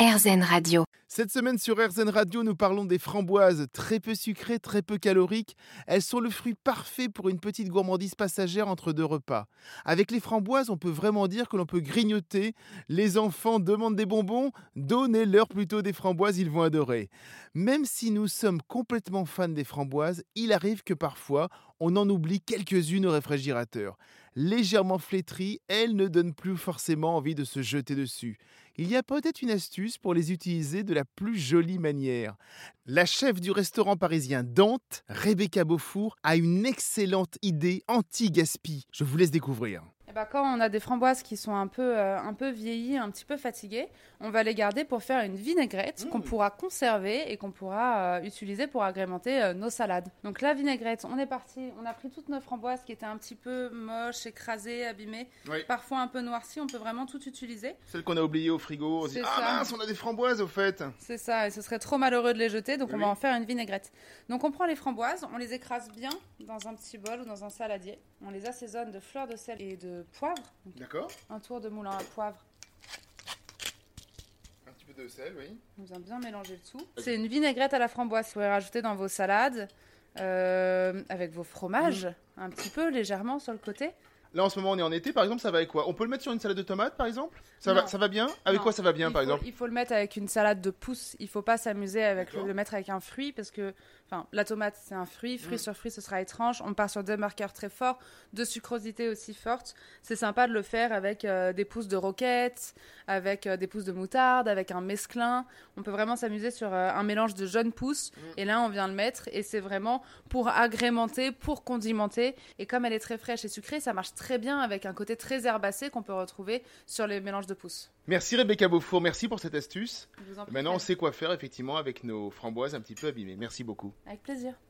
RZN Radio. Cette semaine sur RZN Radio, nous parlons des framboises, très peu sucrées, très peu caloriques. Elles sont le fruit parfait pour une petite gourmandise passagère entre deux repas. Avec les framboises, on peut vraiment dire que l'on peut grignoter. Les enfants demandent des bonbons, donnez-leur plutôt des framboises, ils vont adorer. Même si nous sommes complètement fans des framboises, il arrive que parfois on en oublie quelques-unes au réfrigérateur. Légèrement flétries, elles ne donnent plus forcément envie de se jeter dessus. Il y a peut-être une astuce pour les utiliser de la plus jolie manière. La chef du restaurant parisien Dante, Rebecca Beaufour, a une excellente idée anti-gaspi. Je vous laisse découvrir. Eh ben, quand on a des framboises qui sont un peu, euh, un peu vieillies, un petit peu fatiguées, on va les garder pour faire une vinaigrette qu'on pourra conserver et qu'on pourra euh, utiliser pour agrémenter euh, nos salades. Donc la vinaigrette, on est parti, on a pris toutes nos framboises qui étaient un petit peu moches, écrasées, abîmées, Oui. parfois un peu noircies, on peut vraiment tout utiliser. Celle qu'on a oubliée au frigo, on se dit Ah ça. mince, on a des framboises au fait. C'est ça, et ce serait trop malheureux de les jeter, donc on Oui. va en faire une vinaigrette. Donc on prend les framboises, on les écrase bien dans un petit bol ou dans un saladier. On les assaisonne de fleurs de sel et de poivre. D'accord. un tour de moulin à poivre Un petit peu de sel, oui. On vient bien mélanger le tout. C'est une vinaigrette à la framboise. Vous pouvez rajouter dans vos salades euh, avec vos fromages, un petit peu légèrement sur le côté. Là en ce moment on est en été, par exemple, ça va avec quoi? On peut le mettre sur une salade de tomates par exemple? Ça va, ça va bien? Avec Non. quoi ça va bien il par faut, exemple? Il faut le mettre avec une salade de pousse. Il faut pas s'amuser avec le, mettre avec un fruit parce que, enfin, la tomate c'est un fruit. Fruit Mm. sur fruit, ce sera étrange. On part sur deux marqueurs très forts, de sucrosité aussi forte. C'est sympa de le faire avec euh, des pousses de roquette, avec euh, des pousses de moutarde, avec un mesclin. On peut vraiment s'amuser sur euh, un mélange de jeunes pousses. Mm. Et là, on vient le mettre et c'est vraiment pour agrémenter, pour condimenter. Et comme elle est très fraîche et sucrée, ça marche très bien avec un côté très herbacé qu'on peut retrouver sur les mélanges de pousses. Merci Rebecca Beaufour, merci pour cette astuce. Maintenant on sait quoi faire effectivement avec nos framboises un petit peu abîmées. Merci beaucoup. Avec plaisir.